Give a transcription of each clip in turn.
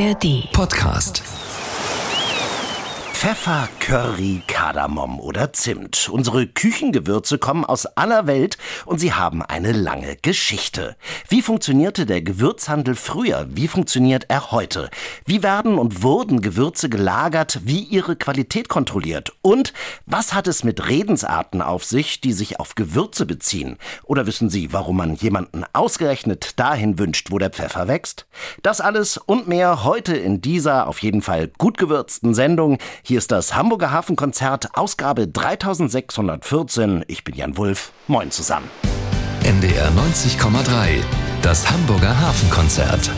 ARD Podcast. Pfeffer, Curry, Kardamom oder Zimt. Unsere Küchengewürze kommen aus aller Welt und sie haben eine lange Geschichte. Wie funktionierte der Gewürzhandel früher? Wie funktioniert er heute? Wie werden und wurden Gewürze gelagert? Wie ihre Qualität kontrolliert? Und was hat es mit Redensarten auf sich, die sich auf Gewürze beziehen? Oder wissen Sie, warum man jemanden ausgerechnet dahin wünscht, wo der Pfeffer wächst? Das alles und mehr heute in dieser auf jeden Fall gut gewürzten Sendung. Hier ist das Hamburger Hafenkonzert, Ausgabe 3614. Ich bin Jan Wulff. Moin zusammen. NDR 90,3. Das Hamburger Hafenkonzert.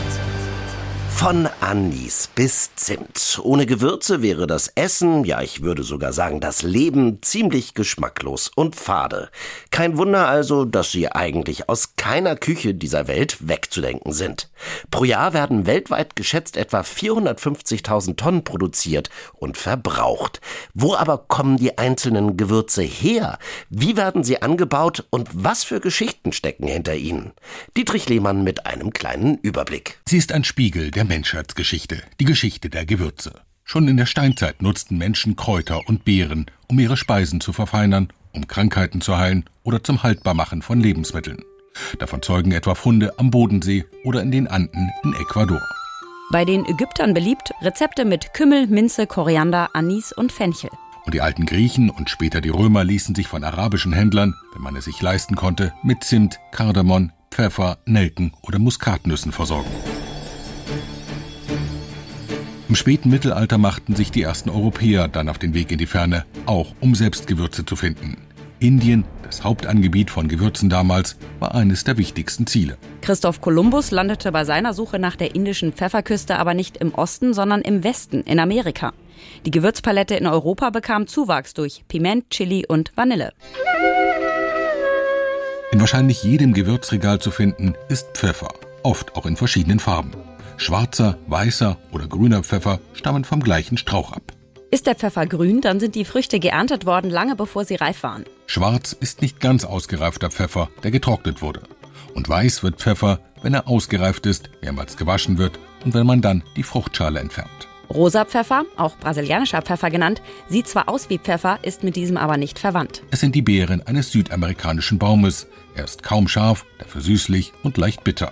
Von Anis bis Zimt. Ohne Gewürze wäre das Essen, ja ich würde sogar sagen das Leben, ziemlich geschmacklos und fade. Kein Wunder also, dass sie eigentlich aus keiner Küche dieser Welt wegzudenken sind. Pro Jahr werden weltweit geschätzt etwa 450.000 Tonnen produziert und verbraucht. Wo aber kommen die einzelnen Gewürze her? Wie werden sie angebaut und was für Geschichten stecken hinter ihnen? Dietrich Lehmann mit einem kleinen Überblick. Sie ist ein Spiegel der Menschheitsgeschichte, die Geschichte der Gewürze. Schon in der Steinzeit nutzten Menschen Kräuter und Beeren, um ihre Speisen zu verfeinern, um Krankheiten zu heilen oder zum Haltbarmachen von Lebensmitteln. Davon zeugen etwa Funde am Bodensee oder in den Anden in Ecuador. Bei den Ägyptern beliebt Rezepte mit Kümmel, Minze, Koriander, Anis und Fenchel. Und die alten Griechen und später die Römer ließen sich von arabischen Händlern, wenn man es sich leisten konnte, mit Zimt, Kardamom, Pfeffer, Nelken oder Muskatnüssen versorgen. Im späten Mittelalter machten sich die ersten Europäer dann auf den Weg in die Ferne, auch um selbst Gewürze zu finden. Indien, das Hauptangebiet von Gewürzen damals, war eines der wichtigsten Ziele. Christoph Kolumbus landete bei seiner Suche nach der indischen Pfefferküste aber nicht im Osten, sondern im Westen, in Amerika. Die Gewürzpalette in Europa bekam Zuwachs durch Piment, Chili und Vanille. In wahrscheinlich jedem Gewürzregal zu finden ist Pfeffer, oft auch in verschiedenen Farben. Schwarzer, weißer oder grüner Pfeffer stammen vom gleichen Strauch ab. Ist der Pfeffer grün, dann sind die Früchte geerntet worden, lange bevor sie reif waren. Schwarz ist nicht ganz ausgereifter Pfeffer, der getrocknet wurde. Und weiß wird Pfeffer, wenn er ausgereift ist, mehrmals gewaschen wird und wenn man dann die Fruchtschale entfernt. Rosa Pfeffer, auch brasilianischer Pfeffer genannt, sieht zwar aus wie Pfeffer, ist mit diesem aber nicht verwandt. Es sind die Beeren eines südamerikanischen Baumes. Er ist kaum scharf, dafür süßlich und leicht bitter.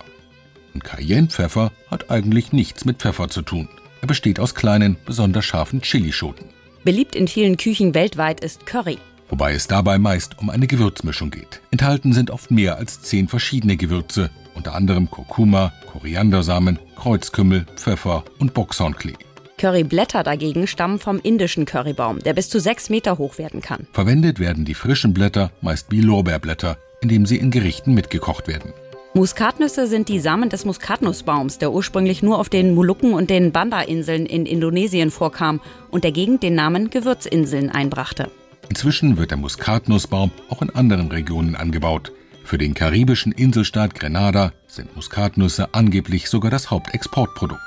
Und Cayennepfeffer hat eigentlich nichts mit Pfeffer zu tun. Er besteht aus kleinen, besonders scharfen Chilischoten. Beliebt in vielen Küchen weltweit ist Curry. Wobei es dabei meist um eine Gewürzmischung geht. Enthalten sind oft mehr als zehn verschiedene Gewürze, unter anderem Kurkuma, Koriandersamen, Kreuzkümmel, Pfeffer und Boxhornklee. Curryblätter dagegen stammen vom indischen Currybaum, der bis zu sechs Meter hoch werden kann. Verwendet werden die frischen Blätter meist wie Lorbeerblätter, indem sie in Gerichten mitgekocht werden. Muskatnüsse sind die Samen des Muskatnussbaums, der ursprünglich nur auf den Molukken und den Banda-Inseln in Indonesien vorkam und der Gegend den Namen Gewürzinseln einbrachte. Inzwischen wird der Muskatnussbaum auch in anderen Regionen angebaut. Für den karibischen Inselstaat Grenada sind Muskatnüsse angeblich sogar das Hauptexportprodukt.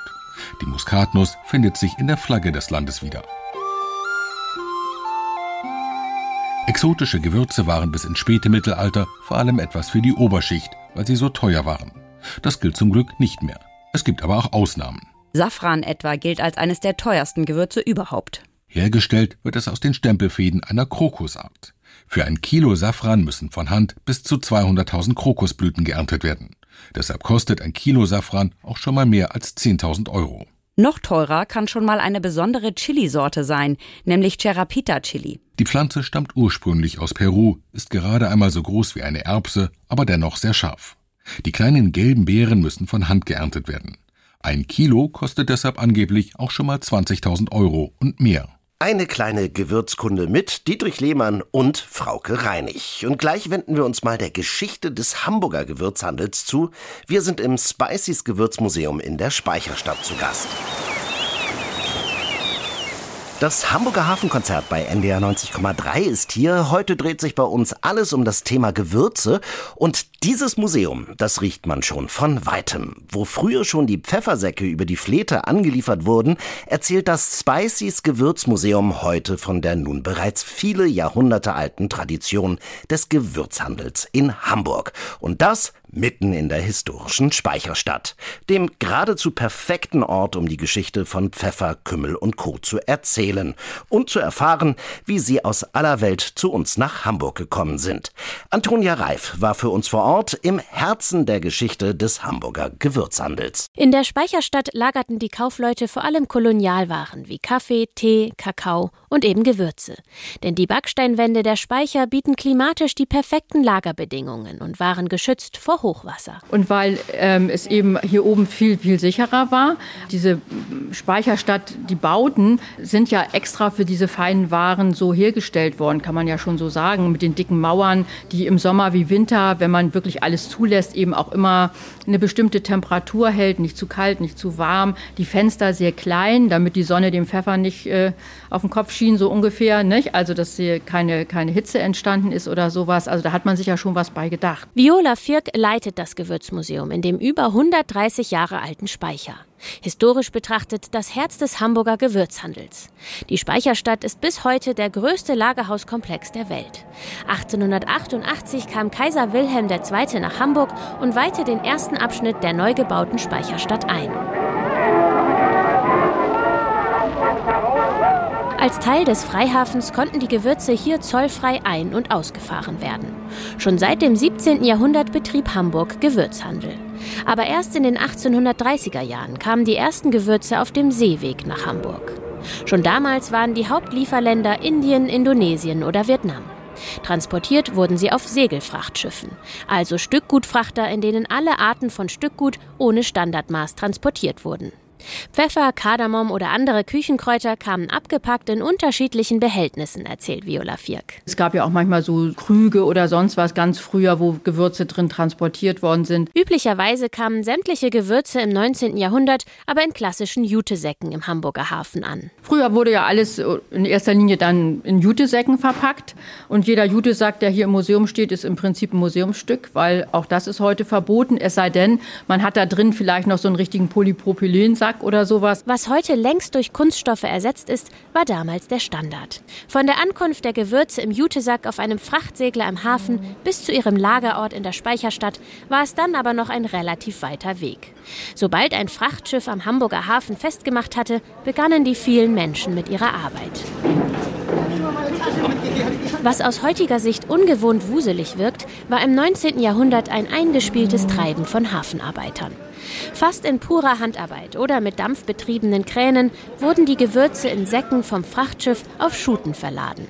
Die Muskatnuss findet sich in der Flagge des Landes wieder. Exotische Gewürze waren bis ins späte Mittelalter vor allem etwas für die Oberschicht, weil sie so teuer waren. Das gilt zum Glück nicht mehr. Es gibt aber auch Ausnahmen. Safran etwa gilt als eines der teuersten Gewürze überhaupt. Hergestellt wird es aus den Stempelfäden einer Krokusart. Für ein Kilo Safran müssen von Hand bis zu 200.000 Krokusblüten geerntet werden. Deshalb kostet ein Kilo Safran auch schon mal mehr als 10.000 Euro. Noch teurer kann schon mal eine besondere Chili-Sorte sein, nämlich Cherapita Chili. Die Pflanze stammt ursprünglich aus Peru, ist gerade einmal so groß wie eine Erbse, aber dennoch sehr scharf. Die kleinen gelben Beeren müssen von Hand geerntet werden. Ein Kilo kostet deshalb angeblich auch schon mal 20.000 Euro und mehr. Eine kleine Gewürzkunde mit Dietrich Lehmann und Frauke Reinig. Und gleich wenden wir uns mal der Geschichte des Hamburger Gewürzhandels zu. Wir sind im Spiceys Gewürzmuseum in der Speicherstadt zu Gast. Das Hamburger Hafenkonzert bei NDR 90,3 ist hier. Heute dreht sich bei uns alles um das Thema Gewürze. Und Dieses Museum, das riecht man schon von weitem. Wo früher schon die Pfeffersäcke über die Flete angeliefert wurden, erzählt das Spiceys Gewürzmuseum heute von der nun bereits viele Jahrhunderte alten Tradition des Gewürzhandels in Hamburg. Und das mitten in der historischen Speicherstadt, dem geradezu perfekten Ort, um die Geschichte von Pfeffer, Kümmel und Co. zu erzählen und zu erfahren, wie sie aus aller Welt zu uns nach Hamburg gekommen sind. Antonia Reif war für uns vor Ort im Herzen der Geschichte des Hamburger Gewürzhandels. In der Speicherstadt lagerten die Kaufleute vor allem Kolonialwaren wie Kaffee, Tee, Kakao und eben Gewürze. Denn die Backsteinwände der Speicher bieten klimatisch die perfekten Lagerbedingungen und waren geschützt vor Hochwasser. Und weil ähm, es eben hier oben viel, viel sicherer war, diese Speicherstadt, die Bauten sind ja extra für diese feinen Waren so hergestellt worden, kann man ja schon so sagen, mit den dicken Mauern, die im Sommer wie Winter, wenn man wirklich alles zulässt, eben auch immer eine bestimmte Temperatur hält, nicht zu kalt, nicht zu warm. Die Fenster sehr klein, damit die Sonne dem Pfeffer nicht äh, auf den Kopf schien, so ungefähr. Nicht? Also, dass hier keine, keine Hitze entstanden ist oder sowas. Also, da hat man sich ja schon was bei gedacht. Viola Firk leitet das Gewürzmuseum in dem über 130 Jahre alten Speicher. Historisch betrachtet das Herz des Hamburger Gewürzhandels. Die Speicherstadt ist bis heute der größte Lagerhauskomplex der Welt. 1888 kam Kaiser Wilhelm II. nach Hamburg und weihte den ersten Abschnitt der neu gebauten Speicherstadt ein. Als Teil des Freihafens konnten die Gewürze hier zollfrei ein- und ausgefahren werden. Schon seit dem 17. Jahrhundert betrieb Hamburg Gewürzhandel. Aber erst in den 1830er Jahren kamen die ersten Gewürze auf dem Seeweg nach Hamburg. Schon damals waren die Hauptlieferländer Indien, Indonesien oder Vietnam. Transportiert wurden sie auf Segelfrachtschiffen, also Stückgutfrachter, in denen alle Arten von Stückgut ohne Standardmaß transportiert wurden. Pfeffer, Kardamom oder andere Küchenkräuter kamen abgepackt in unterschiedlichen Behältnissen, erzählt Viola Firk. Es gab ja auch manchmal so Krüge oder sonst was ganz früher, wo Gewürze drin transportiert worden sind. Üblicherweise kamen sämtliche Gewürze im 19. Jahrhundert aber in klassischen Jutesäcken im Hamburger Hafen an. Früher wurde ja alles in erster Linie dann in Jutesäcken verpackt und jeder Jutesack, der hier im Museum steht, ist im Prinzip ein Museumsstück, weil auch das ist heute verboten, es sei denn, man hat da drin vielleicht noch so einen richtigen Polypropylensack Lack oder sowas. Was heute längst durch Kunststoffe ersetzt ist, war damals der Standard. Von der Ankunft der Gewürze im Jutesack auf einem Frachtsegler im Hafen bis zu ihrem Lagerort in der Speicherstadt war es dann aber noch ein relativ weiter Weg. Sobald ein Frachtschiff am Hamburger Hafen festgemacht hatte, begannen die vielen Menschen mit ihrer Arbeit. Was aus heutiger Sicht ungewohnt wuselig wirkt, war im 19. Jahrhundert ein eingespieltes Treiben von Hafenarbeitern. Fast in purer Handarbeit oder mit dampfbetriebenen Kränen wurden die Gewürze in Säcken vom Frachtschiff auf Schuten verladen.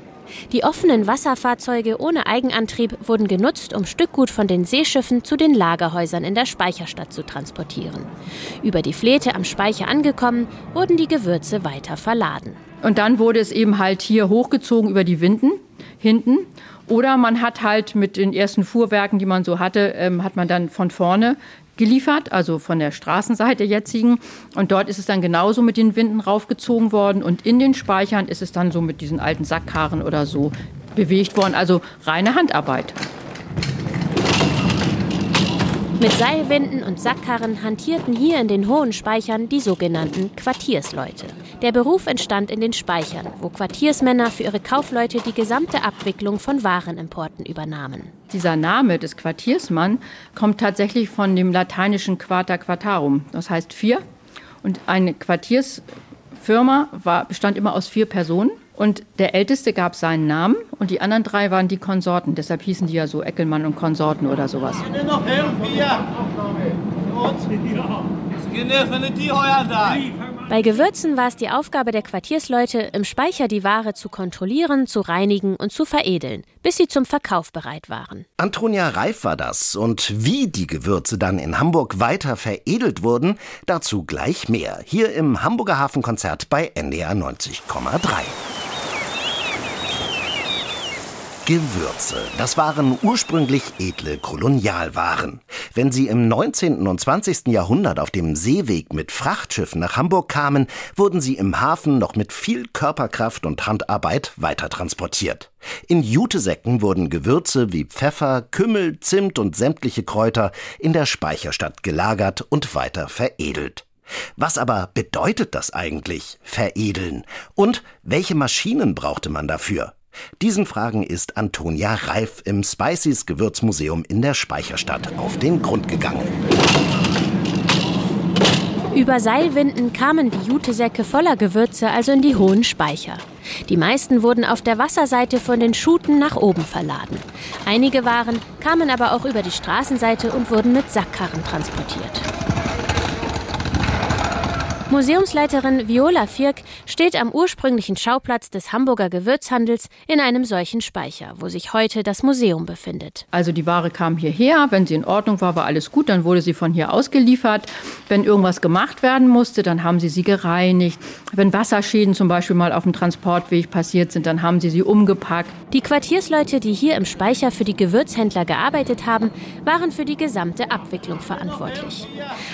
Die offenen Wasserfahrzeuge ohne Eigenantrieb wurden genutzt, um Stückgut von den Seeschiffen zu den Lagerhäusern in der Speicherstadt zu transportieren. Über die Flete am Speicher angekommen, wurden die Gewürze weiter verladen. Und dann wurde es eben halt hier hochgezogen über die Winden hinten. Oder man hat halt mit den ersten Fuhrwerken, die man so hatte, ähm, hat man dann von vorne geliefert, also von der Straßenseite jetzigen. Und dort ist es dann genauso mit den Winden raufgezogen worden. Und in den Speichern ist es dann so mit diesen alten Sackkarren oder so bewegt worden. Also reine Handarbeit. Mit Seilwinden und Sackkarren hantierten hier in den hohen Speichern die sogenannten Quartiersleute. Der Beruf entstand in den Speichern, wo Quartiersmänner für ihre Kaufleute die gesamte Abwicklung von Warenimporten übernahmen. Dieser Name des Quartiersmann kommt tatsächlich von dem lateinischen Quarta Quartarum, das heißt vier. Und eine Quartiersfirma war, bestand immer aus vier Personen. Und der Älteste gab seinen Namen und die anderen drei waren die Konsorten. Deshalb hießen die ja so Eckelmann und Konsorten oder sowas. noch helfen hier. Bei Gewürzen war es die Aufgabe der Quartiersleute, im Speicher die Ware zu kontrollieren, zu reinigen und zu veredeln, bis sie zum Verkauf bereit waren. Antonia Reif war das. Und wie die Gewürze dann in Hamburg weiter veredelt wurden, dazu gleich mehr. Hier im Hamburger Hafenkonzert bei NDR 90,3. Gewürze. Das waren ursprünglich edle Kolonialwaren. Wenn sie im 19. und 20. Jahrhundert auf dem Seeweg mit Frachtschiffen nach Hamburg kamen, wurden sie im Hafen noch mit viel Körperkraft und Handarbeit weitertransportiert. In Jutesäcken wurden Gewürze wie Pfeffer, Kümmel, Zimt und sämtliche Kräuter in der Speicherstadt gelagert und weiter veredelt. Was aber bedeutet das eigentlich, veredeln? Und welche Maschinen brauchte man dafür? Diesen Fragen ist Antonia Reif im Spices Gewürzmuseum in der Speicherstadt auf den Grund gegangen. Über Seilwinden kamen die Jutesäcke voller Gewürze also in die hohen Speicher. Die meisten wurden auf der Wasserseite von den Schuten nach oben verladen. Einige Waren kamen aber auch über die Straßenseite und wurden mit Sackkarren transportiert. Museumsleiterin Viola Firk steht am ursprünglichen Schauplatz des Hamburger Gewürzhandels in einem solchen Speicher, wo sich heute das Museum befindet. Also die Ware kam hierher, wenn sie in Ordnung war, war alles gut, dann wurde sie von hier ausgeliefert. Wenn irgendwas gemacht werden musste, dann haben sie sie gereinigt. Wenn Wasserschäden zum Beispiel mal auf dem Transportweg passiert sind, dann haben sie sie umgepackt. Die Quartiersleute, die hier im Speicher für die Gewürzhändler gearbeitet haben, waren für die gesamte Abwicklung verantwortlich.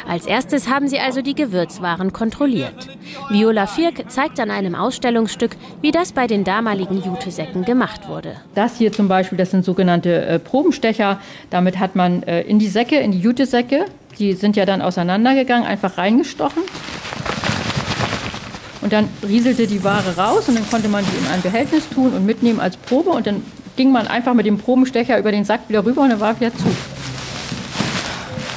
Als erstes haben sie also die Gewürzwaren kontrolliert kontrolliert. Viola Firk zeigt an einem Ausstellungsstück, wie das bei den damaligen Jutesäcken gemacht wurde. Das hier zum Beispiel, das sind sogenannte äh, Probenstecher. Damit hat man äh, in die Säcke, in die Jutesäcke, die sind ja dann auseinandergegangen, einfach reingestochen. Und dann rieselte die Ware raus und dann konnte man die in ein Behältnis tun und mitnehmen als Probe. Und dann ging man einfach mit dem Probenstecher über den Sack wieder rüber und dann war wieder zu.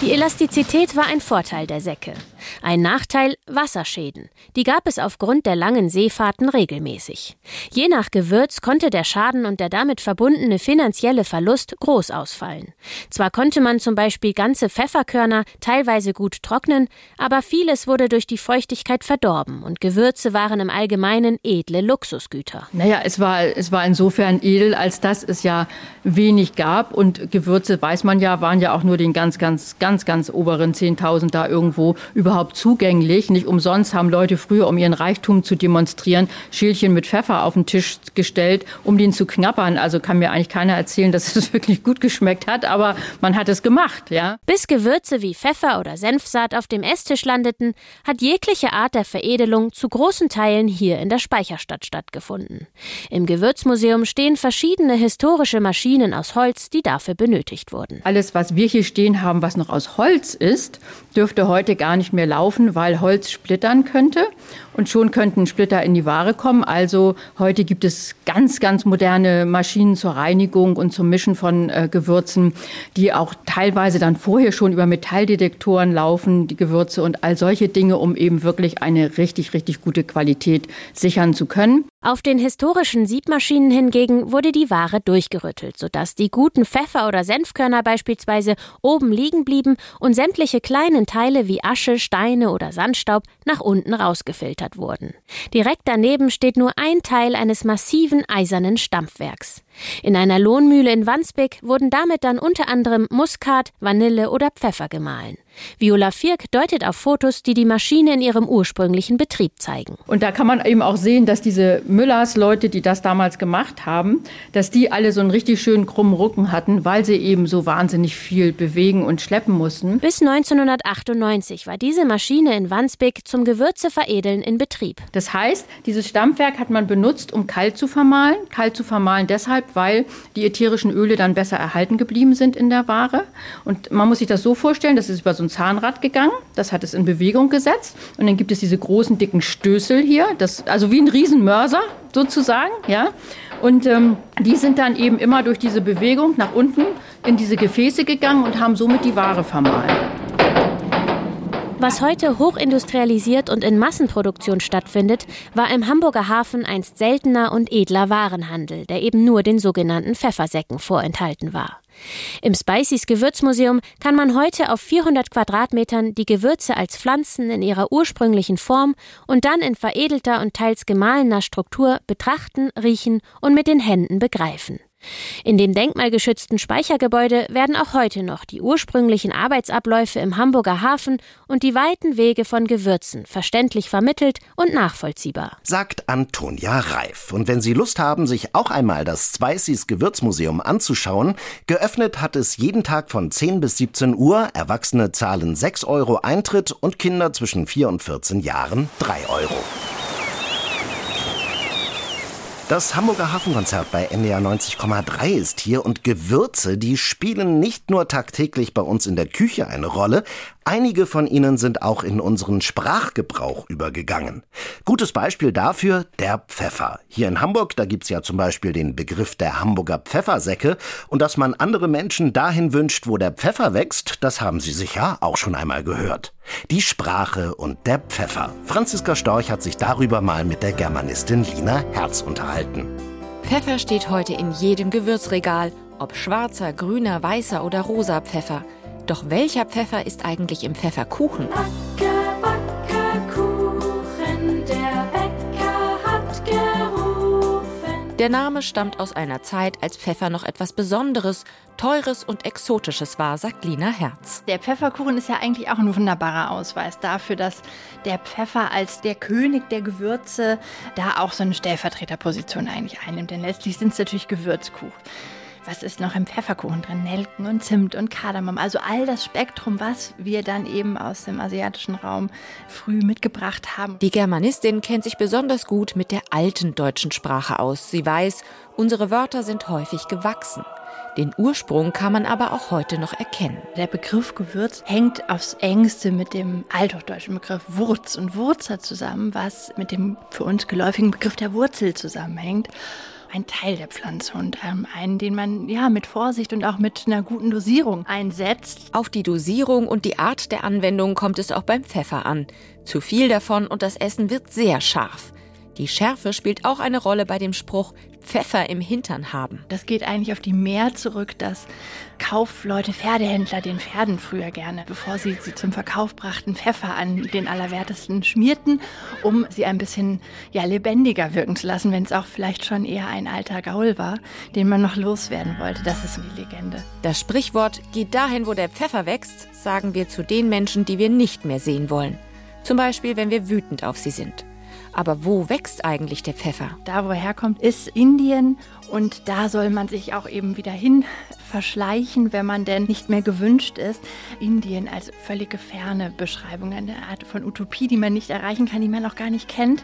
Die Elastizität war ein Vorteil der Säcke. Ein Nachteil Wasserschäden. Die gab es aufgrund der langen Seefahrten regelmäßig. Je nach Gewürz konnte der Schaden und der damit verbundene finanzielle Verlust groß ausfallen. Zwar konnte man zum Beispiel ganze Pfefferkörner teilweise gut trocknen, aber vieles wurde durch die Feuchtigkeit verdorben und Gewürze waren im Allgemeinen edle Luxusgüter. Naja, es war, es war insofern edel, als dass es ja wenig gab und Gewürze, weiß man ja, waren ja auch nur den ganz, ganz, ganz, ganz oberen 10.000 da irgendwo überhaupt überhaupt zugänglich. Nicht umsonst haben Leute früher, um ihren Reichtum zu demonstrieren, Schälchen mit Pfeffer auf den Tisch gestellt, um den zu knappern. Also kann mir eigentlich keiner erzählen, dass es wirklich gut geschmeckt hat, aber man hat es gemacht, ja. Bis Gewürze wie Pfeffer oder Senfsaat auf dem Esstisch landeten, hat jegliche Art der Veredelung zu großen Teilen hier in der Speicherstadt stattgefunden. Im Gewürzmuseum stehen verschiedene historische Maschinen aus Holz, die dafür benötigt wurden. Alles, was wir hier stehen haben, was noch aus Holz ist, dürfte heute gar nicht mehr laufen, weil Holz splittern könnte und schon könnten Splitter in die Ware kommen. Also heute gibt es ganz, ganz moderne Maschinen zur Reinigung und zum Mischen von äh, Gewürzen, die auch teilweise dann vorher schon über Metalldetektoren laufen, die Gewürze und all solche Dinge, um eben wirklich eine richtig, richtig gute Qualität sichern zu können. Auf den historischen Siebmaschinen hingegen wurde die Ware durchgerüttelt, sodass die guten Pfeffer- oder Senfkörner beispielsweise oben liegen blieben und sämtliche kleinen Teile wie Asche, Steine oder Sandstaub nach unten rausgefiltert wurden. Direkt daneben steht nur ein Teil eines massiven eisernen Stampfwerks. In einer Lohnmühle in Wandsbek wurden damit dann unter anderem Muskat, Vanille oder Pfeffer gemahlen. Viola Firk deutet auf Fotos, die die Maschine in ihrem ursprünglichen Betrieb zeigen. Und da kann man eben auch sehen, dass diese Müllers, Leute, die das damals gemacht haben, dass die alle so einen richtig schönen krummen Rücken hatten, weil sie eben so wahnsinnig viel bewegen und schleppen mussten. Bis 1998 war diese Maschine in Wandsbek zum Gewürzeveredeln in Betrieb. Das heißt, dieses Stampfwerk hat man benutzt, um kalt zu vermahlen. Kalt zu vermahlen deshalb, weil die ätherischen Öle dann besser erhalten geblieben sind in der Ware. Und man muss sich das so vorstellen, das ist über so ein Zahnrad gegangen, das hat es in Bewegung gesetzt und dann gibt es diese großen dicken Stößel hier, das, also wie ein Riesenmörser sozusagen, ja. Und ähm, die sind dann eben immer durch diese Bewegung nach unten in diese Gefäße gegangen und haben somit die Ware vermahlen. Was heute hochindustrialisiert und in Massenproduktion stattfindet, war im Hamburger Hafen einst seltener und edler Warenhandel, der eben nur den sogenannten Pfeffersäcken vorenthalten war. Im Spices Gewürzmuseum kann man heute auf 400 Quadratmetern die Gewürze als Pflanzen in ihrer ursprünglichen Form und dann in veredelter und teils gemahlener Struktur betrachten, riechen und mit den Händen begreifen. In dem denkmalgeschützten Speichergebäude werden auch heute noch die ursprünglichen Arbeitsabläufe im Hamburger Hafen und die weiten Wege von Gewürzen verständlich vermittelt und nachvollziehbar. Sagt Antonia Reif. Und wenn Sie Lust haben, sich auch einmal das Spiceys Gewürzmuseum anzuschauen, geöffnet hat es jeden Tag von 10 bis 17 Uhr. Erwachsene zahlen 6 Euro Eintritt und Kinder zwischen 4 und 14 Jahren 3 Euro. Das Hamburger Hafenkonzert bei NDR 90,3 ist hier und Gewürze, die spielen nicht nur tagtäglich bei uns in der Küche eine Rolle, Einige von ihnen sind auch in unseren Sprachgebrauch übergegangen. Gutes Beispiel dafür der Pfeffer. Hier in Hamburg, da gibt's ja zum Beispiel den Begriff der Hamburger Pfeffersäcke. Und dass man andere Menschen dahin wünscht, wo der Pfeffer wächst, das haben Sie sicher auch schon einmal gehört. Die Sprache und der Pfeffer. Franziska Storch hat sich darüber mal mit der Germanistin Lina Herz unterhalten. Pfeffer steht heute in jedem Gewürzregal, ob schwarzer, grüner, weißer oder rosa Pfeffer. Doch welcher Pfeffer ist eigentlich im Pfefferkuchen? Backe, backe Kuchen, der Bäcker hat gerufen. Der Name stammt aus einer Zeit, als Pfeffer noch etwas Besonderes, Teures und Exotisches war, sagt Lina Herz. Der Pfefferkuchen ist ja eigentlich auch ein wunderbarer Ausweis dafür, dass der Pfeffer als der König der Gewürze da auch so eine Stellvertreterposition eigentlich einnimmt. Denn letztlich sind es natürlich Gewürzkuchen. Was ist noch im Pfefferkuchen drin? Nelken und Zimt und Kardamom. Also all das Spektrum, was wir dann eben aus dem asiatischen Raum früh mitgebracht haben. Die Germanistin kennt sich besonders gut mit der alten deutschen Sprache aus. Sie weiß, unsere Wörter sind häufig gewachsen. Den Ursprung kann man aber auch heute noch erkennen. Der Begriff Gewürz hängt aufs engste mit dem althochdeutschen Begriff Wurz und Wurzer zusammen, was mit dem für uns geläufigen Begriff der Wurzel zusammenhängt ein Teil der Pflanze und ähm, einen, den man ja mit Vorsicht und auch mit einer guten Dosierung einsetzt. Auf die Dosierung und die Art der Anwendung kommt es auch beim Pfeffer an. Zu viel davon und das Essen wird sehr scharf. Die Schärfe spielt auch eine Rolle bei dem Spruch Pfeffer im Hintern haben. Das geht eigentlich auf die Mehr zurück, dass Kaufleute, Pferdehändler den Pferden früher gerne, bevor sie sie zum Verkauf brachten, Pfeffer an den Allerwertesten schmierten, um sie ein bisschen ja, lebendiger wirken zu lassen, wenn es auch vielleicht schon eher ein alter Gaul war, den man noch loswerden wollte. Das ist die Legende. Das Sprichwort geht dahin, wo der Pfeffer wächst, sagen wir zu den Menschen, die wir nicht mehr sehen wollen. Zum Beispiel, wenn wir wütend auf sie sind. Aber wo wächst eigentlich der Pfeffer? Da, wo er herkommt, ist Indien und da soll man sich auch eben wieder hin verschleichen, wenn man denn nicht mehr gewünscht ist. Indien als völlige ferne Beschreibung, eine Art von Utopie, die man nicht erreichen kann, die man auch gar nicht kennt,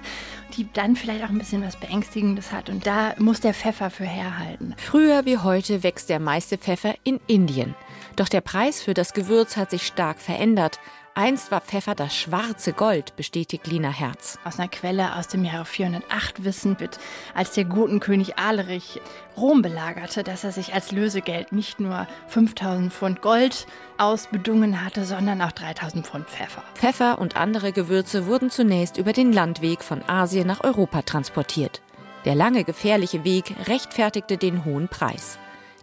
die dann vielleicht auch ein bisschen was Beängstigendes hat. Und da muss der Pfeffer für herhalten. Früher wie heute wächst der meiste Pfeffer in Indien. Doch der Preis für das Gewürz hat sich stark verändert. Einst war Pfeffer das schwarze Gold, bestätigt Lina Herz. Aus einer Quelle aus dem Jahre 408 wissen wird, als der Gutenkönig Alerich Rom belagerte, dass er sich als Lösegeld nicht nur 5000 Pfund Gold ausbedungen hatte, sondern auch 3000 Pfund Pfeffer. Pfeffer und andere Gewürze wurden zunächst über den Landweg von Asien nach Europa transportiert. Der lange gefährliche Weg rechtfertigte den hohen Preis.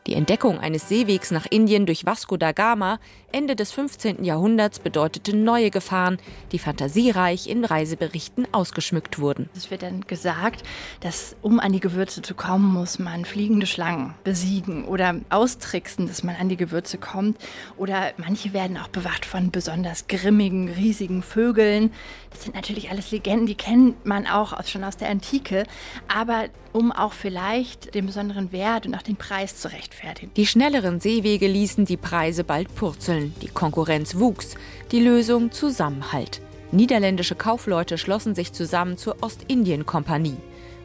Die Entdeckung eines Seewegs nach Indien durch Vasco da Gama Ende des 15. Jahrhunderts bedeutete neue Gefahren, die fantasiereich in Reiseberichten ausgeschmückt wurden. Es wird dann gesagt, dass um an die Gewürze zu kommen, muss man fliegende Schlangen besiegen oder austricksen, dass man an die Gewürze kommt. Oder manche werden auch bewacht von besonders grimmigen, riesigen Vögeln. Das sind natürlich alles Legenden, die kennt man auch schon aus der Antike. Aber um auch vielleicht den besonderen Wert und auch den Preis zu rechtfertigen. Die schnelleren Seewege ließen die Preise bald purzeln. Die Konkurrenz wuchs. Die Lösung Zusammenhalt. Niederländische Kaufleute schlossen sich zusammen zur Ostindien-Kompanie.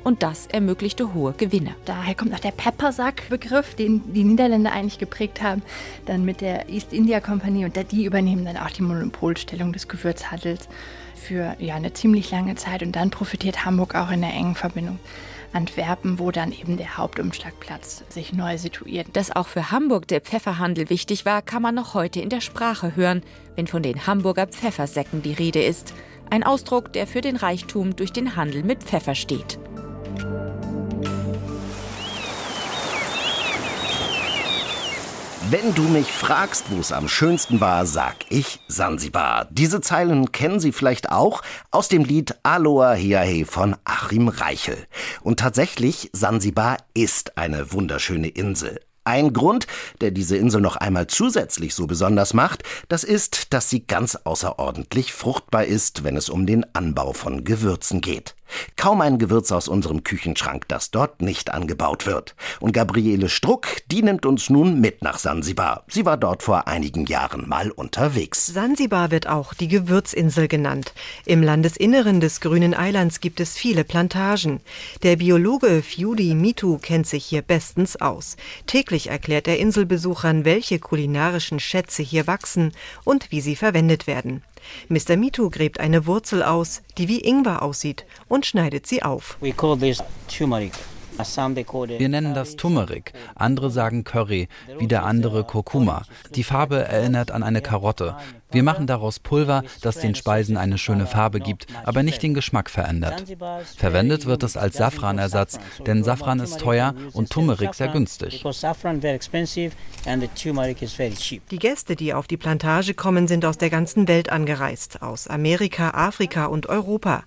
Und das ermöglichte hohe Gewinne. Daher kommt auch der Peppersack-Begriff, den die Niederländer eigentlich geprägt haben, dann mit der East India Kompanie und die übernehmen dann auch die Monopolstellung des Gewürzhandels für ja, eine ziemlich lange Zeit und dann profitiert Hamburg auch in der engen Verbindung Antwerpen, wo dann eben der Hauptumschlagplatz sich neu situiert. Dass auch für Hamburg der Pfefferhandel wichtig war, kann man noch heute in der Sprache hören, wenn von den Hamburger Pfeffersäcken die Rede ist. Ein Ausdruck, der für den Reichtum durch den Handel mit Pfeffer steht. Wenn du mich fragst, wo es am schönsten war, sag ich Sansibar. Diese Zeilen kennen Sie vielleicht auch aus dem Lied Aloha Hiahe von Achim Reichel. Und tatsächlich, Sansibar ist eine wunderschöne Insel. Ein Grund, der diese Insel noch einmal zusätzlich so besonders macht, das ist, dass sie ganz außerordentlich fruchtbar ist, wenn es um den Anbau von Gewürzen geht. Kaum ein Gewürz aus unserem Küchenschrank, das dort nicht angebaut wird. Und Gabriele Struck, die nimmt uns nun mit nach Sansibar. Sie war dort vor einigen Jahren mal unterwegs. Sansibar wird auch die Gewürzinsel genannt. Im Landesinneren des grünen Eilands gibt es viele Plantagen. Der Biologe Fiudi Mitu kennt sich hier bestens aus. Täglich erklärt er Inselbesuchern, welche kulinarischen Schätze hier wachsen und wie sie verwendet werden. Mr. Mitu gräbt eine Wurzel aus, die wie Ingwer aussieht, und schneidet sie auf. Wir nennen das Turmeric, andere sagen Curry, wieder andere Kurkuma. Die Farbe erinnert an eine Karotte. Wir machen daraus Pulver, das den Speisen eine schöne Farbe gibt, aber nicht den Geschmack verändert. Verwendet wird es als Safranersatz, denn Safran ist teuer und Turmeric sehr günstig. Die Gäste, die auf die Plantage kommen, sind aus der ganzen Welt angereist, aus Amerika, Afrika und Europa.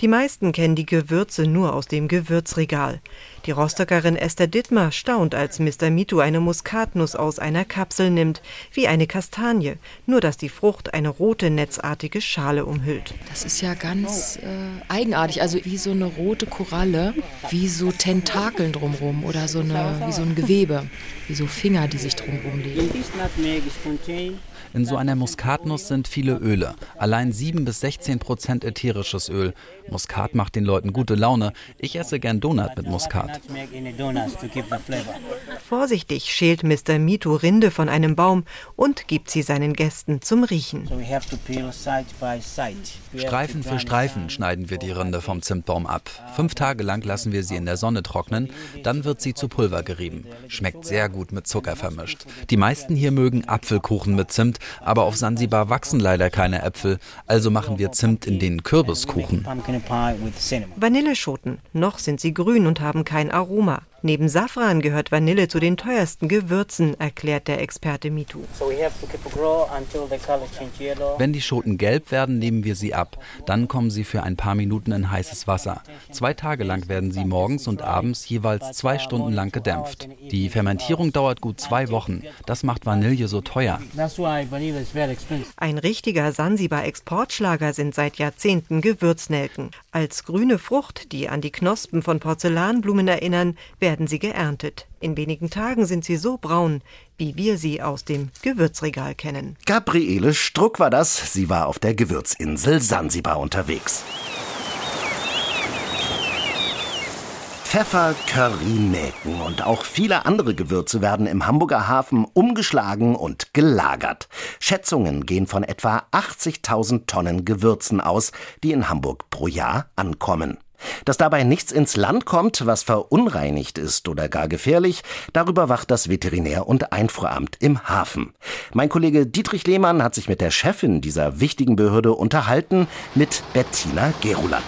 Die meisten kennen die Gewürze nur aus dem Gewürzregal. Die Rostockerin Esther Dittmer staunt, als Mr. Mitu eine Muskatnuss aus einer Kapsel nimmt, wie eine Kastanie, nur dass die Frucht eine rote, netzartige Schale umhüllt. Das ist ja ganz äh, eigenartig, also wie so eine rote Koralle, wie so Tentakeln drumrum oder so eine, wie so ein Gewebe, wie so Finger, die sich drumrum legen. In so einer Muskatnuss sind viele Öle. Allein 7 bis 16 Prozent ätherisches Öl. Muskat macht den Leuten gute Laune. Ich esse gern Donut mit Muskat. Vorsichtig schält Mr. Mitu Rinde von einem Baum und gibt sie seinen Gästen zum Riechen. Streifen für Streifen schneiden wir die Rinde vom Zimtbaum ab. Fünf Tage lang lassen wir sie in der Sonne trocknen, dann wird sie zu Pulver gerieben. Schmeckt sehr gut mit Zucker vermischt. Die meisten hier mögen Apfelkuchen mit Zimt, aber auf Sansibar wachsen leider keine Äpfel, also machen wir Zimt in den Kürbiskuchen. Vanilleschoten. Noch sind sie grün und haben kein Aroma. Neben Safran gehört Vanille zu den teuersten Gewürzen, erklärt der Experte Mitu. So we have to keep it grow until the color change yellow. Wenn die Schoten gelb werden, nehmen wir sie ab. Dann kommen sie für ein paar Minuten in heißes Wasser. Zwei Tage lang werden sie morgens und abends jeweils zwei Stunden lang gedämpft. Die Fermentierung dauert gut zwei Wochen. Das macht Vanille so teuer. Ein richtiger Sansibar-Exportschlager sind seit Jahrzehnten Gewürznelken. Als grüne Frucht, die an die Knospen von Porzellanblumen erinnern, werden sie geerntet. In wenigen Tagen sind sie so braun, wie wir sie aus dem Gewürzregal kennen. Gabriele Struck war das. Sie war auf der Gewürzinsel Sansibar unterwegs. Pfeffer, Curry, Nelken und auch viele andere Gewürze werden im Hamburger Hafen umgeschlagen und gelagert. Schätzungen gehen von etwa 80.000 Tonnen Gewürzen aus, die in Hamburg pro Jahr ankommen. Dass dabei nichts ins Land kommt, was verunreinigt ist oder gar gefährlich, darüber wacht das Veterinär- und Einfuhramt im Hafen. Mein Kollege Dietrich Lehmann hat sich mit der Chefin dieser wichtigen Behörde unterhalten, mit Bettina Gerulat.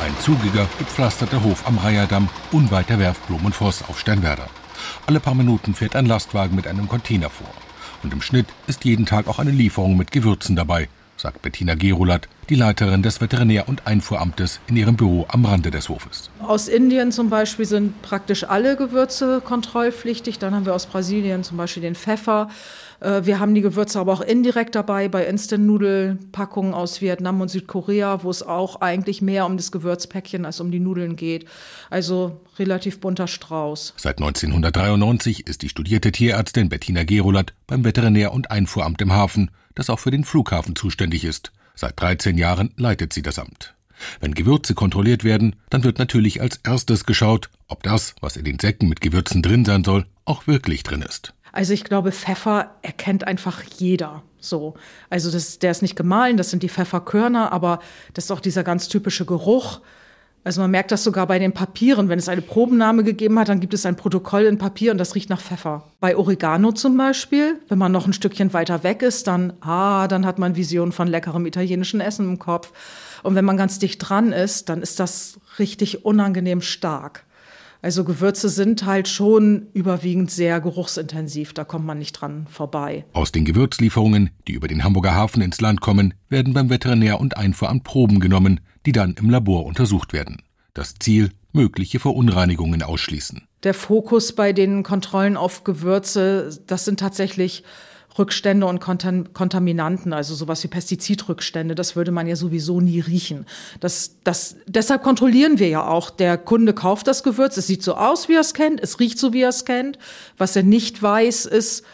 Ein zugiger, gepflasterter Hof am Reiherdamm, unweit der Werft Blumenvoss auf Sternwerder. Alle paar Minuten fährt ein Lastwagen mit einem Container vor. Und im Schnitt ist jeden Tag auch eine Lieferung mit Gewürzen dabei, sagt Bettina Gerulat, die Leiterin des Veterinär- und Einfuhramtes in ihrem Büro am Rande des Hofes. Aus Indien zum Beispiel sind praktisch alle Gewürze kontrollpflichtig. Dann haben wir aus Brasilien zum Beispiel den Pfeffer. Äh, Wir haben die Gewürze aber auch indirekt dabei bei Instant-Nudelpackungen aus Vietnam und Südkorea, wo es auch eigentlich mehr um das Gewürzpäckchen als um die Nudeln geht. Also relativ bunter Strauß. Seit 1993 ist die studierte Tierärztin Bettina Gerulat beim Veterinär- und Einfuhramt im Hafen, das auch für den Flughafen zuständig ist. Seit 13 Jahren leitet sie das Amt. Wenn Gewürze kontrolliert werden, dann wird natürlich als erstes geschaut, ob das, was in den Säcken mit Gewürzen drin sein soll, auch wirklich drin ist. Also ich glaube, Pfeffer erkennt einfach jeder. So, also das, der ist nicht gemahlen, das sind die Pfefferkörner, aber das ist auch dieser ganz typische Geruch. Also man merkt das sogar bei den Papieren. Wenn es eine Probennahme gegeben hat, dann gibt es ein Protokoll in Papier und das riecht nach Pfeffer. Bei Oregano zum Beispiel, wenn man noch ein Stückchen weiter weg ist, dann, ah, dann hat man Visionen von leckerem italienischen Essen im Kopf. Und wenn man ganz dicht dran ist, dann ist das richtig unangenehm stark. Also Gewürze sind halt schon überwiegend sehr geruchsintensiv, da kommt man nicht dran vorbei. Aus den Gewürzlieferungen, die über den Hamburger Hafen ins Land kommen, werden beim Veterinär- und Einfuhramt Proben genommen, die dann im Labor untersucht werden. Das Ziel, mögliche Verunreinigungen ausschließen. Der Fokus bei den Kontrollen auf Gewürze, das sind tatsächlich Rückstände und Kontam Kontaminanten, also sowas wie Pestizidrückstände, das würde man ja sowieso nie riechen. Das, das, deshalb kontrollieren wir ja auch. Der Kunde kauft das Gewürz, es sieht so aus, wie er es kennt, es riecht so, wie er es kennt. Was er nicht weiß, ist,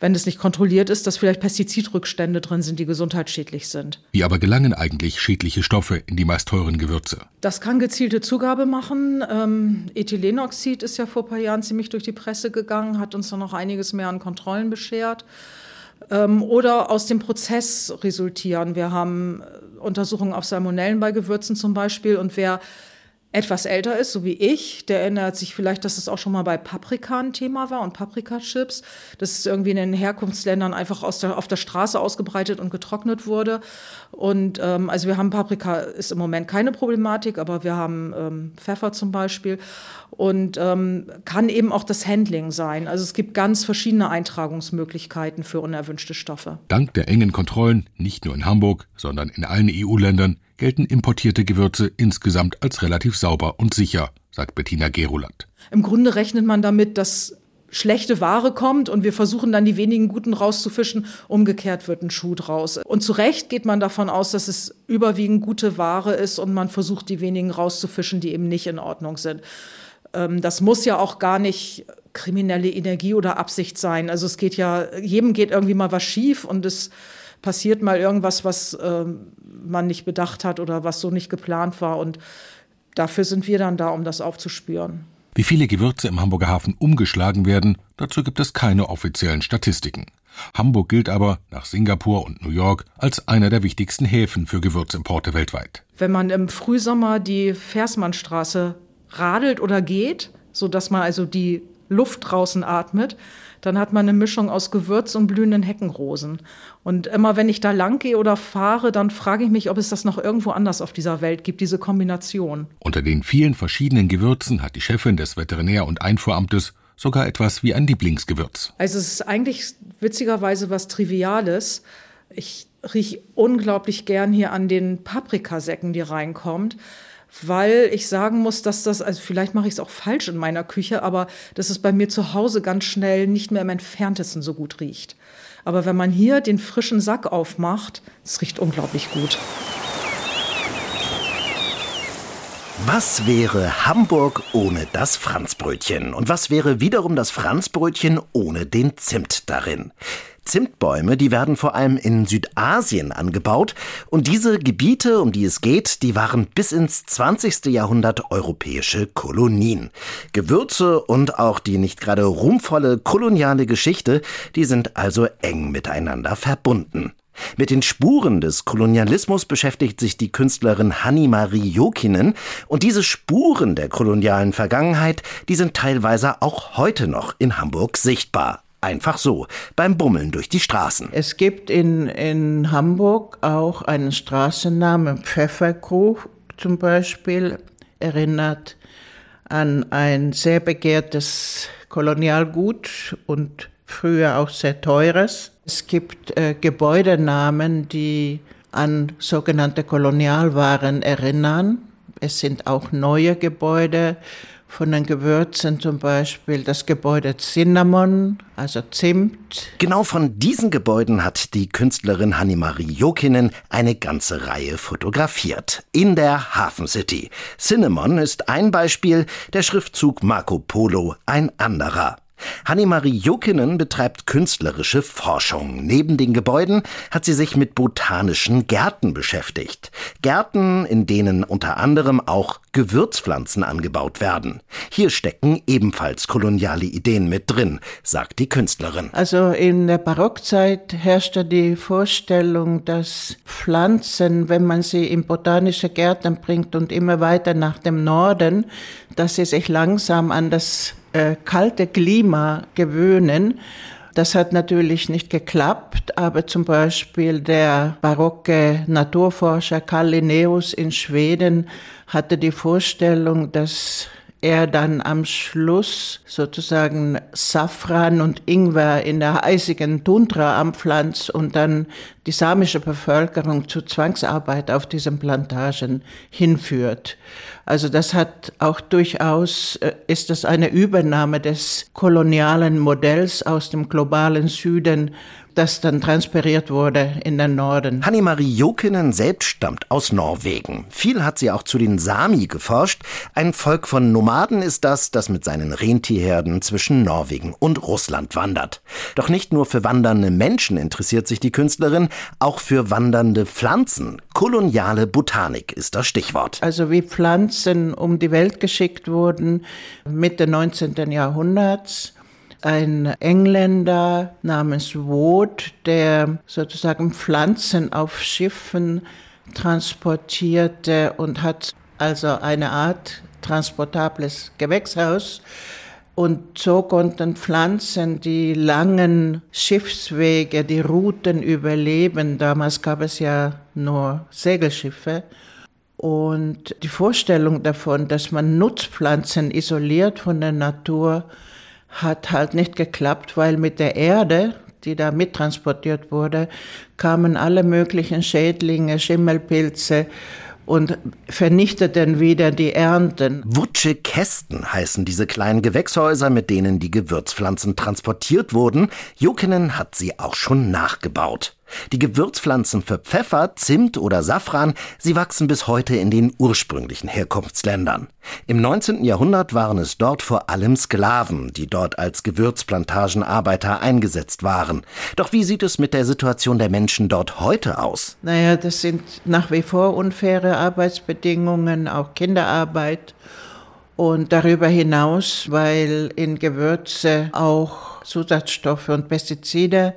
wenn es nicht kontrolliert ist, dass vielleicht Pestizidrückstände drin sind, die gesundheitsschädlich sind. Wie aber gelangen eigentlich schädliche Stoffe in die meist teuren Gewürze? Das kann gezielte Zugabe machen. Ähm, Ethylenoxid ist ja vor ein paar Jahren ziemlich durch die Presse gegangen, hat uns dann noch einiges mehr an Kontrollen beschert. Ähm, oder aus dem Prozess resultieren. Wir haben äh, Untersuchungen auf Salmonellen bei Gewürzen zum Beispiel. Und wer etwas älter ist, so wie ich, der erinnert sich vielleicht, dass es auch schon mal bei Paprika ein Thema war und Paprikachips. Das ist irgendwie in den Herkunftsländern einfach aus der, auf der Straße ausgebreitet und getrocknet wurde. Und ähm, also wir haben Paprika ist im Moment keine Problematik, aber wir haben ähm, Pfeffer zum Beispiel und ähm, kann eben auch das Handling sein. Also es gibt ganz verschiedene Eintragungsmöglichkeiten für unerwünschte Stoffe. Dank der engen Kontrollen, nicht nur in Hamburg, sondern in allen EU-Ländern, gelten importierte Gewürze insgesamt als relativ sauber und sicher, sagt Bettina Geroland. Im Grunde rechnet man damit, dass schlechte Ware kommt und wir versuchen dann die wenigen guten rauszufischen. Umgekehrt wird ein Schuh draus. Und zu Recht geht man davon aus, dass es überwiegend gute Ware ist und man versucht, die wenigen rauszufischen, die eben nicht in Ordnung sind. Ähm, das muss ja auch gar nicht kriminelle Energie oder Absicht sein. Also es geht ja, jedem geht irgendwie mal was schief und es passiert mal irgendwas, was ähm, man nicht bedacht hat oder was so nicht geplant war. Und dafür sind wir dann da, um das aufzuspüren. Wie viele Gewürze im Hamburger Hafen umgeschlagen werden, dazu gibt es keine offiziellen Statistiken. Hamburg gilt aber, nach Singapur und New York, als einer der wichtigsten Häfen für Gewürzimporte weltweit. Wenn man im Frühsommer die Versmannstraße radelt oder geht, sodass man also die Luft draußen atmet, dann hat man eine Mischung aus Gewürz und blühenden Heckenrosen. Und immer wenn ich da lang gehe oder fahre, dann frage ich mich, ob es das noch irgendwo anders auf dieser Welt gibt, diese Kombination. Unter den vielen verschiedenen Gewürzen hat die Chefin des Veterinär- und Einfuhramtes sogar etwas wie ein Lieblingsgewürz. Also es ist eigentlich witzigerweise was Triviales. Ich rieche unglaublich gern hier an den Paprikasäcken, die reinkommt weil ich sagen muss, dass das, also vielleicht mache ich es auch falsch in meiner Küche, aber dass es bei mir zu Hause ganz schnell nicht mehr im entferntesten so gut riecht. Aber wenn man hier den frischen Sack aufmacht, es riecht unglaublich gut. Was wäre Hamburg ohne das Franzbrötchen? Und was wäre wiederum das Franzbrötchen ohne den Zimt darin? Zimtbäume, die werden vor allem in Südasien angebaut und diese Gebiete, um die es geht, die waren bis ins 20. Jahrhundert europäische Kolonien. Gewürze und auch die nicht gerade ruhmvolle koloniale Geschichte, die sind also eng miteinander verbunden. Mit den Spuren des Kolonialismus beschäftigt sich die Künstlerin Hanni-Marie Jokinen und diese Spuren der kolonialen Vergangenheit, die sind teilweise auch heute noch in Hamburg sichtbar. Einfach so, beim Bummeln durch die Straßen. Es gibt in, in Hamburg auch einen Straßennamen, Pfefferkrug zum Beispiel, erinnert an ein sehr begehrtes Kolonialgut und früher auch sehr teures. Es gibt äh, Gebäudenamen, die an sogenannte Kolonialwaren erinnern. Es sind auch neue Gebäude von den Gewürzen zum Beispiel das Gebäude Cinnamon, also Zimt. Genau von diesen Gebäuden hat die Künstlerin Hanni-Marie Jokinen eine ganze Reihe fotografiert. In der Hafen City. Cinnamon ist ein Beispiel, der Schriftzug Marco Polo ein anderer. Hanni-Marie Jokinen betreibt künstlerische Forschung. Neben den Gebäuden hat sie sich mit botanischen Gärten beschäftigt. Gärten, in denen unter anderem auch Gewürzpflanzen angebaut werden. Hier stecken ebenfalls koloniale Ideen mit drin, sagt die Künstlerin. Also in der Barockzeit herrschte die Vorstellung, dass Pflanzen, wenn man sie in botanische Gärten bringt und immer weiter nach dem Norden, dass sie sich langsam an das äh, kalte Klima gewöhnen. Das hat natürlich nicht geklappt, aber zum Beispiel der barocke Naturforscher Karl Linnaeus in Schweden hatte die Vorstellung, dass er dann am Schluss sozusagen Safran und Ingwer in der eisigen Tundra anpflanzt und dann die samische Bevölkerung zu Zwangsarbeit auf diesen Plantagen hinführt. Also das hat auch durchaus, äh, ist das eine Übernahme des kolonialen Modells aus dem globalen Süden, das dann transpiriert wurde in den Norden. Hanni-Marie Jokinen selbst stammt aus Norwegen. Viel hat sie auch zu den Sami geforscht. Ein Volk von Nomaden ist das, das mit seinen Rentierherden zwischen Norwegen und Russland wandert. Doch nicht nur für wandernde Menschen interessiert sich die Künstlerin, auch für wandernde Pflanzen. Koloniale Botanik ist das Stichwort. Also wie Pflanzen um die Welt geschickt wurden Mitte 19. Jahrhunderts ein Engländer namens Wood, der sozusagen Pflanzen auf Schiffen transportierte und hat also eine Art transportables Gewächshaus. Und so konnten Pflanzen die langen Schiffswege, die Routen überleben. Damals gab es ja nur Segelschiffe. Und die Vorstellung davon, dass man Nutzpflanzen isoliert von der Natur hat halt nicht geklappt, weil mit der Erde, die da mittransportiert wurde, kamen alle möglichen Schädlinge, Schimmelpilze und vernichteten wieder die Ernten. Wutsche Kästen heißen diese kleinen Gewächshäuser, mit denen die Gewürzpflanzen transportiert wurden. Jokinen hat sie auch schon nachgebaut. Die Gewürzpflanzen für Pfeffer, Zimt oder Safran, sie wachsen bis heute in den ursprünglichen Herkunftsländern. Im 19. Jahrhundert waren es dort vor allem Sklaven, die dort als Gewürzplantagenarbeiter eingesetzt waren. Doch wie sieht es mit der Situation der Menschen dort heute aus? Naja, das sind nach wie vor unfaire Arbeitsbedingungen, auch Kinderarbeit. Und darüber hinaus, weil in Gewürze auch Zusatzstoffe und Pestizide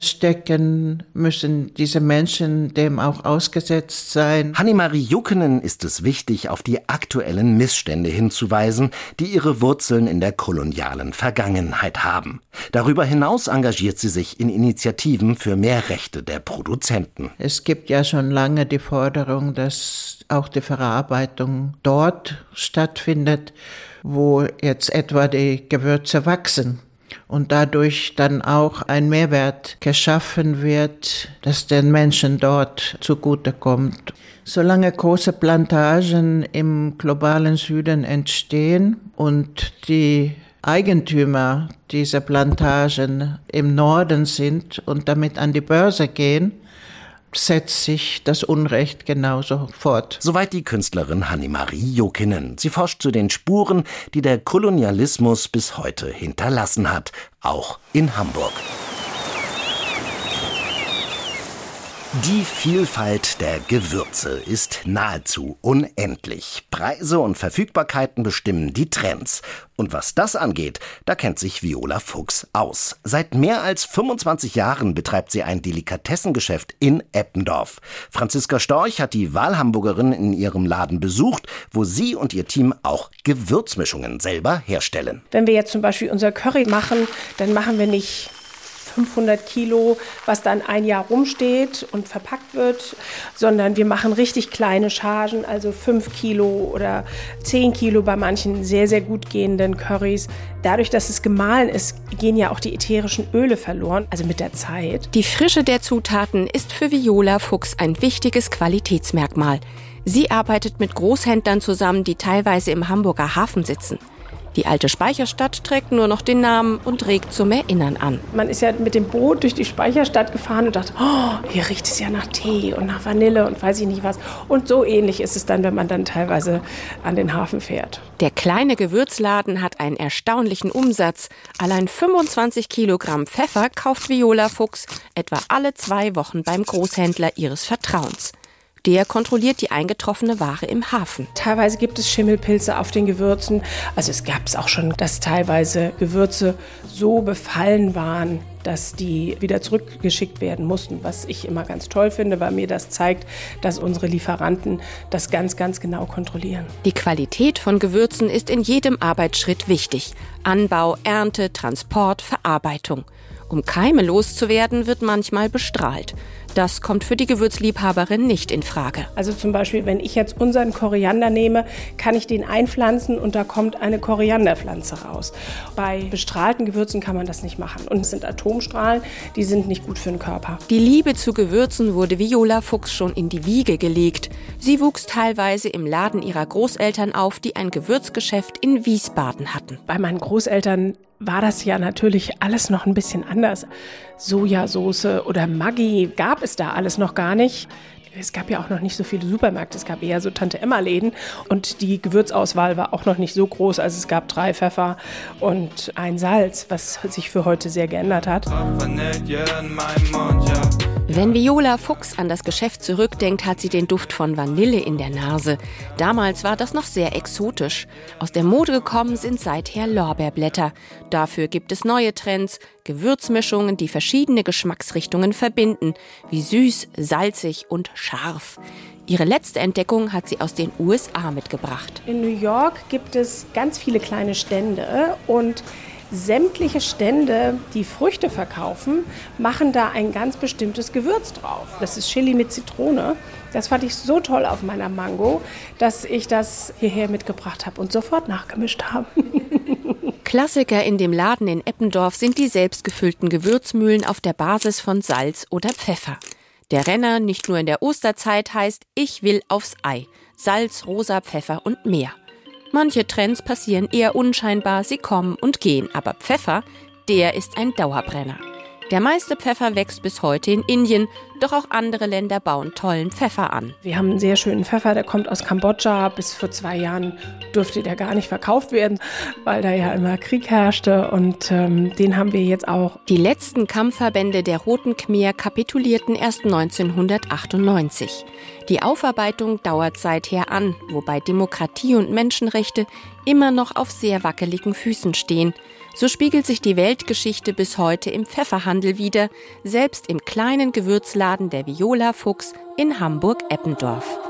stecken, müssen diese Menschen dem auch ausgesetzt sein. Hanni-Marie Juckenen ist es wichtig, auf die aktuellen Missstände hinzuweisen, die ihre Wurzeln in der kolonialen Vergangenheit haben. Darüber hinaus engagiert sie sich in Initiativen für mehr Rechte der Produzenten. Es gibt ja schon lange die Forderung, dass auch die Verarbeitung dort stattfindet, wo jetzt etwa die Gewürze wachsen und dadurch dann auch ein Mehrwert geschaffen wird, das den Menschen dort zugutekommt. Solange große Plantagen im globalen Süden entstehen und die Eigentümer dieser Plantagen im Norden sind und damit an die Börse gehen, setzt sich das Unrecht genauso fort. Soweit die Künstlerin Hanni-Marie Jokinen. Sie forscht zu den Spuren, die der Kolonialismus bis heute hinterlassen hat, auch in Hamburg. Die Vielfalt der Gewürze ist nahezu unendlich. Preise und Verfügbarkeiten bestimmen die Trends. Und was das angeht, da kennt sich Viola Fuchs aus. Seit mehr als 25 Jahren betreibt sie ein Delikatessengeschäft in Eppendorf. Franziska Storch hat die Wahlhamburgerin in ihrem Laden besucht, wo sie und ihr Team auch Gewürzmischungen selber herstellen. Wenn wir jetzt zum Beispiel unser Curry machen, dann machen wir nicht 500 Kilo, was dann ein Jahr rumsteht und verpackt wird, sondern wir machen richtig kleine Chargen, also 5 Kilo oder 10 Kilo bei manchen sehr, sehr gut gehenden Currys. Dadurch, dass es gemahlen ist, gehen ja auch die ätherischen Öle verloren, also mit der Zeit. Die Frische der Zutaten ist für Viola Fuchs ein wichtiges Qualitätsmerkmal. Sie arbeitet mit Großhändlern zusammen, die teilweise im Hamburger Hafen sitzen. Die alte Speicherstadt trägt nur noch den Namen und regt zum Erinnern an. Man ist ja mit dem Boot durch die Speicherstadt gefahren und dachte, oh, hier riecht es ja nach Tee und nach Vanille und weiß ich nicht was. Und so ähnlich ist es dann, wenn man dann teilweise an den Hafen fährt. Der kleine Gewürzladen hat einen erstaunlichen Umsatz. Allein 25 Kilogramm Pfeffer kauft Viola Fuchs etwa alle zwei Wochen beim Großhändler ihres Vertrauens. Der kontrolliert die eingetroffene Ware im Hafen. Teilweise gibt es Schimmelpilze auf den Gewürzen. Also es gab es auch schon, dass teilweise Gewürze so befallen waren, dass die wieder zurückgeschickt werden mussten, was ich immer ganz toll finde, weil mir das zeigt, dass unsere Lieferanten das ganz, ganz genau kontrollieren. Die Qualität von Gewürzen ist in jedem Arbeitsschritt wichtig. Anbau, Ernte, Transport, Verarbeitung. Um Keime loszuwerden, wird manchmal bestrahlt. Das kommt für die Gewürzliebhaberin nicht in Frage. Also zum Beispiel, wenn ich jetzt unseren Koriander nehme, kann ich den einpflanzen und da kommt eine Korianderpflanze raus. Bei bestrahlten Gewürzen kann man das nicht machen. Und es sind Atomstrahlen, die sind nicht gut für den Körper. Die Liebe zu Gewürzen wurde Viola Fuchs schon in die Wiege gelegt. Sie wuchs teilweise im Laden ihrer Großeltern auf, die ein Gewürzgeschäft in Wiesbaden hatten. Bei meinen Großeltern war das ja natürlich alles noch ein bisschen anders. Sojasauce oder Maggi gab es da alles noch gar nicht. Es gab ja auch noch nicht so viele Supermärkte, es gab eher so Tante-Emma-Läden und die Gewürzauswahl war auch noch nicht so groß. Also es gab drei Pfeffer und ein Salz, was sich für heute sehr geändert hat. Wenn Viola Fuchs an das Geschäft zurückdenkt, hat sie den Duft von Vanille in der Nase. Damals war das noch sehr exotisch. Aus der Mode gekommen sind seither Lorbeerblätter. Dafür gibt es neue Trends, Gewürzmischungen, die verschiedene Geschmacksrichtungen verbinden, wie süß, salzig und scharf. Ihre letzte Entdeckung hat sie aus den USA mitgebracht. In New York gibt es ganz viele kleine Stände und sämtliche Stände, die Früchte verkaufen, machen da ein ganz bestimmtes Gewürz drauf. Das ist Chili mit Zitrone. Das fand ich so toll auf meiner Mango, dass ich das hierher mitgebracht habe und sofort nachgemischt habe. Klassiker in dem Laden in Eppendorf sind die selbstgefüllten Gewürzmühlen auf der Basis von Salz oder Pfeffer. Der Renner nicht nur in der Osterzeit heißt Ich will aufs Ei. Salz, rosa Pfeffer und mehr. Manche Trends passieren eher unscheinbar, sie kommen und gehen, aber Pfeffer, der ist ein Dauerbrenner. Der meiste Pfeffer wächst bis heute in Indien, doch auch andere Länder bauen tollen Pfeffer an. Wir haben einen sehr schönen Pfeffer, der kommt aus Kambodscha. Bis vor zwei Jahren durfte der gar nicht verkauft werden, weil da ja immer Krieg herrschte. Und ähm, den haben wir jetzt auch. Die letzten Kampfverbände der Roten Khmer kapitulierten erst 1998. Die Aufarbeitung dauert seither an, wobei Demokratie und Menschenrechte immer noch auf sehr wackeligen Füßen stehen. So spiegelt sich die Weltgeschichte bis heute im Pfefferhandel wider, selbst im kleinen Gewürzladen der Viola Fuchs in Hamburg-Eppendorf.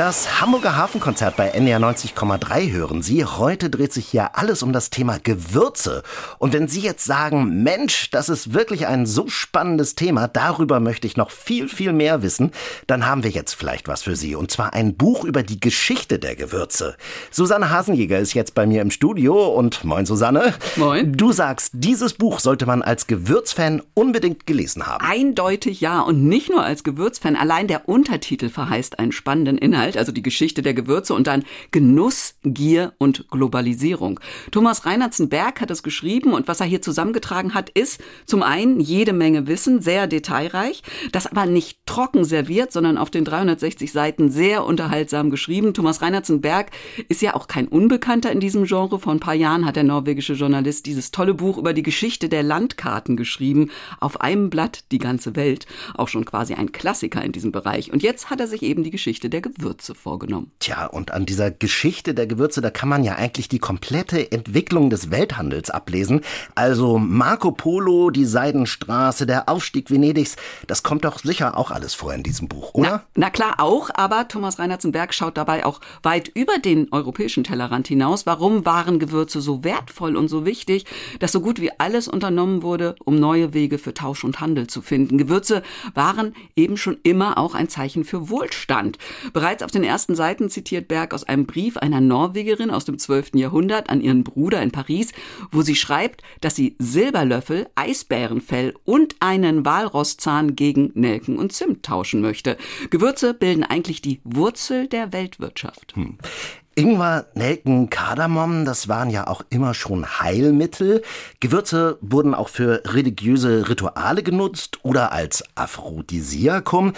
Das Hamburger Hafenkonzert bei NDR 90,3 hören Sie. Heute dreht sich hier alles um das Thema Gewürze. Und wenn Sie jetzt sagen, Mensch, das ist wirklich ein so spannendes Thema, darüber möchte ich noch viel, viel mehr wissen, dann haben wir jetzt vielleicht was für Sie. Und zwar ein Buch über die Geschichte der Gewürze. Susanne Hasenjäger ist jetzt bei mir im Studio und moin Susanne. Moin. Du sagst, dieses Buch sollte man als Gewürzfan unbedingt gelesen haben. Eindeutig ja und nicht nur als Gewürzfan. Allein der Untertitel verheißt einen spannenden Inhalt, also die Geschichte der Gewürze und dann Genuss, Gier und Globalisierung. Thomas Reinertsen-Berg hat es geschrieben und was er hier zusammengetragen hat, ist zum einen jede Menge Wissen, sehr detailreich, das aber nicht trocken serviert, sondern auf den 360 Seiten sehr unterhaltsam geschrieben. Thomas Reinertsen-Berg ist ja auch kein Unbekannter in diesem Genre. Vor ein paar Jahren hat der norwegische Journalist dieses tolle Buch über die Geschichte der Landkarten geschrieben. Auf einem Blatt die ganze Welt. Auch schon quasi ein Klassiker in diesem Bereich. Und jetzt hat er sich eben die Geschichte der Gewürze vorgenommen. Tja, und an dieser Geschichte der Gewürze, da kann man ja eigentlich die komplette Entwicklung des Welthandels ablesen. Also Marco Polo, die Seidenstraße, der Aufstieg Venedigs, das kommt doch sicher auch alles vor in diesem Buch, oder? Na, na klar auch, aber Thomas Reinertsenberg schaut dabei auch weit über den europäischen Tellerrand hinaus. Warum waren Gewürze so wertvoll und so wichtig, dass so gut wie alles unternommen wurde, um neue Wege für Tausch und Handel zu finden? Gewürze waren eben schon immer auch ein Zeichen für Wohlstand. Bereits auf den ersten Seiten zitiert Berg aus einem Brief einer Norwegerin aus dem 12. Jahrhundert an ihren Bruder in Paris, wo sie schreibt, dass sie Silberlöffel, Eisbärenfell und einen Walrosszahn gegen Nelken und Zimt tauschen möchte. Gewürze bilden eigentlich die Wurzel der Weltwirtschaft. Hm. Ingwer, Nelken, Kardamom, das waren ja auch immer schon Heilmittel. Gewürze wurden auch für religiöse Rituale genutzt oder als Aphrodisiakum.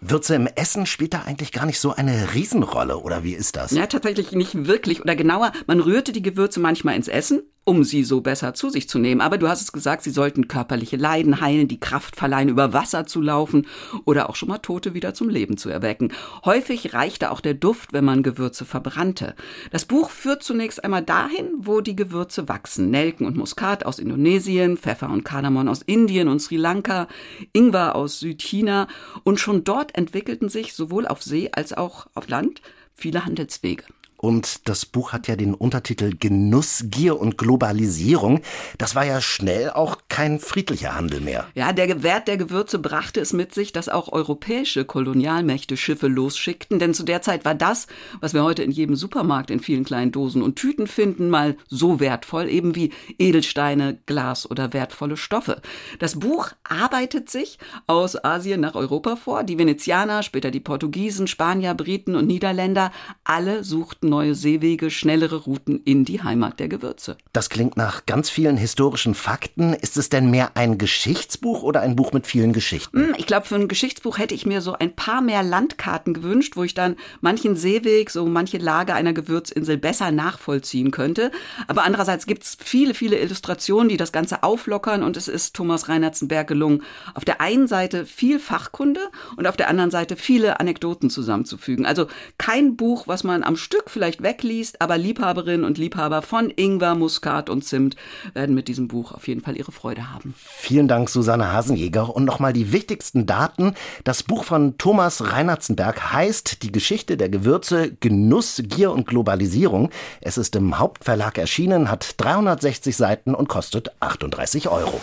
Würze im Essen spielt da eigentlich gar nicht so eine Riesenrolle, oder wie ist das? Ja, tatsächlich nicht wirklich. Oder genauer, man rührte die Gewürze manchmal ins Essen, um sie so besser zu sich zu nehmen. Aber du hast es gesagt, sie sollten körperliche Leiden heilen, die Kraft verleihen, über Wasser zu laufen oder auch schon mal Tote wieder zum Leben zu erwecken. Häufig reichte auch der Duft, wenn man Gewürze verbrannte. Das Buch führt zunächst einmal dahin, wo die Gewürze wachsen. Nelken und Muskat aus Indonesien, Pfeffer und Kardamom aus Indien und Sri Lanka, Ingwer aus Südchina. Und schon dort entwickelten sich sowohl auf See als auch auf Land viele Handelswege. Und das Buch hat ja den Untertitel Genuss, Gier und Globalisierung. Das war ja schnell auch kein friedlicher Handel mehr. Ja, der Wert der Gewürze brachte es mit sich, dass auch europäische Kolonialmächte Schiffe losschickten, denn zu der Zeit war das, was wir heute in jedem Supermarkt in vielen kleinen Dosen und Tüten finden, mal so wertvoll, eben wie Edelsteine, Glas oder wertvolle Stoffe. Das Buch arbeitet sich aus Asien nach Europa vor. Die Venezianer, später die Portugiesen, Spanier, Briten und Niederländer, alle suchten neue Seewege, schnellere Routen in die Heimat der Gewürze. Das klingt nach ganz vielen historischen Fakten. Ist es denn mehr ein Geschichtsbuch oder ein Buch mit vielen Geschichten? Hm, Ich glaube, für ein Geschichtsbuch hätte ich mir so ein paar mehr Landkarten gewünscht, wo ich dann manchen Seeweg, so manche Lage einer Gewürzinsel besser nachvollziehen könnte. Aber andererseits gibt es viele, viele Illustrationen, die das Ganze auflockern und es ist Thomas Reinertzenberg gelungen, auf der einen Seite viel Fachkunde und auf der anderen Seite viele Anekdoten zusammenzufügen. Also kein Buch, was man am Stück vielleicht wegliest, aber Liebhaberinnen und Liebhaber von Ingwer, Muskat und Zimt werden mit diesem Buch auf jeden Fall ihre Freude haben. Vielen Dank, Susanne Hasenjäger. Und nochmal die wichtigsten Daten. Das Buch von Thomas Reinhartzenberg heißt Die Geschichte der Gewürze, Genuss, Gier und Globalisierung. Es ist im Hauptverlag erschienen, hat 360 Seiten und kostet 38 Euro.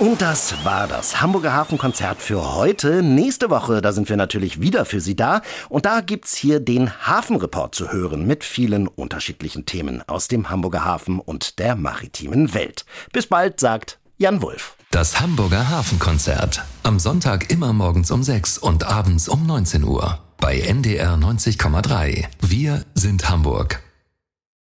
Und das war das Hamburger Hafenkonzert für heute. Nächste Woche, da sind wir natürlich wieder für Sie da. Und da gibt's hier den Hafenreport zu hören mit vielen unterschiedlichen Themen aus dem Hamburger Hafen und der maritimen Welt. Bis bald, sagt Jan Wulff. Das Hamburger Hafenkonzert. Am Sonntag immer morgens um 6 und abends um 19 Uhr. Bei NDR 90,3. Wir sind Hamburg.